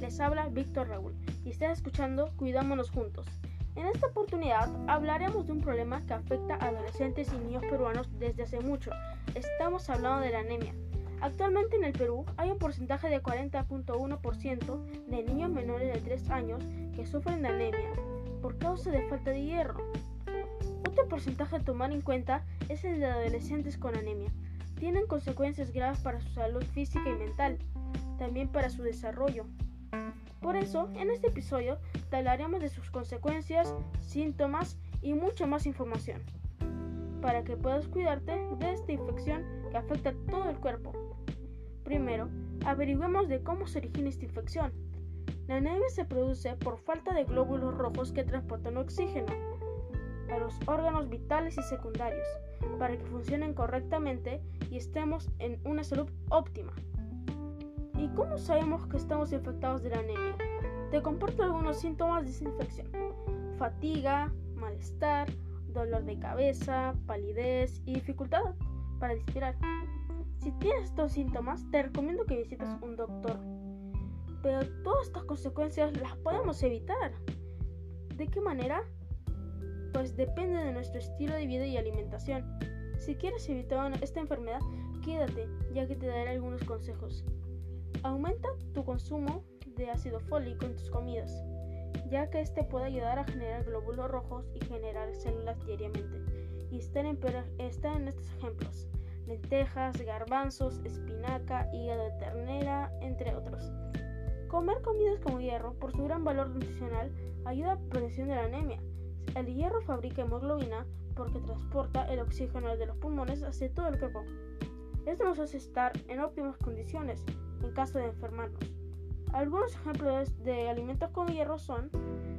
Les habla Víctor Raúl y estás escuchando Cuidámonos Juntos. En esta oportunidad hablaremos de un problema que afecta a adolescentes y niños peruanos desde hace mucho. Estamos hablando de la anemia. Actualmente en el Perú hay un porcentaje de 40.1% de niños menores de 3 años que sufren de anemia por causa de falta de hierro. Otro porcentaje a tomar en cuenta es el de adolescentes con anemia. Tienen consecuencias graves para su salud física y mental, también para su desarrollo. Por eso, en este episodio te hablaremos de sus consecuencias, síntomas y mucha más información, para que puedas cuidarte de esta infección que afecta a todo el cuerpo. Primero, averigüemos de cómo se origina esta infección. La anemia se produce por falta de glóbulos rojos que transportan oxígeno a los órganos vitales y secundarios para que funcionen correctamente y estemos en una salud óptima. ¿Y cómo sabemos que estamos infectados de la anemia? Te comporto algunos síntomas de esa infección. Fatiga, malestar, dolor de cabeza, palidez y dificultad para respirar. Si tienes estos síntomas, te recomiendo que visites un doctor. Pero todas estas consecuencias las podemos evitar. ¿De qué manera? Pues depende de nuestro estilo de vida y alimentación. Si quieres evitar esta enfermedad, quédate, ya que te daré algunos consejos. Aumenta tu consumo de ácido fólico en tus comidas, ya que este puede ayudar a generar glóbulos rojos y generar células diariamente. Y están en, estos ejemplos: lentejas, garbanzos, espinaca, hígado de ternera, entre otros. Comer comidas con hierro, por su gran valor nutricional, ayuda a la prevención de la anemia. El hierro fabrica hemoglobina porque transporta el oxígeno de los pulmones hacia todo el cuerpo. Esto nos hace estar en óptimas condiciones en caso de enfermarnos. Algunos ejemplos de alimentos con hierro son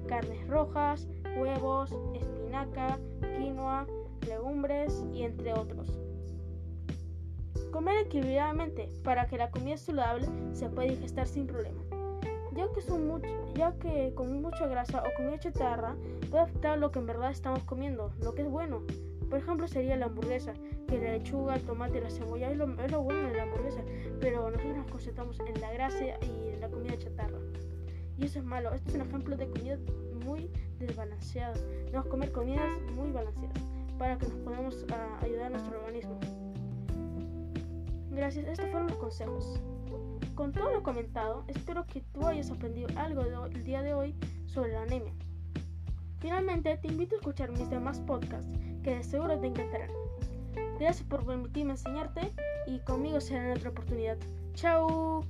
carnes rojas, huevos, espinaca, quinoa, legumbres y entre otros. Comer equilibradamente para que la comida saludable se pueda digestar sin problema. Ya que, son con mucha grasa o comida chatarra puede afectar lo que en verdad estamos comiendo, lo que es bueno. Por ejemplo, sería la hamburguesa, que la lechuga, el tomate la cebolla es lo, bueno de la hamburguesa, pero nosotros nos concentramos en la grasa y en la comida chatarra. Y eso es malo. Este es un ejemplo de comida muy desbalanceada. Debemos comer comidas muy balanceadas para que nos podamos ah, ayudar a nuestro organismo. Gracias, estos fueron los consejos. Con todo lo comentado, espero que tú hayas aprendido algo el día de hoy sobre la anemia. Finalmente, te invito a escuchar mis demás podcasts que de seguro te encantarán. Gracias por permitirme enseñarte y conmigo será en otra oportunidad. ¡Chao!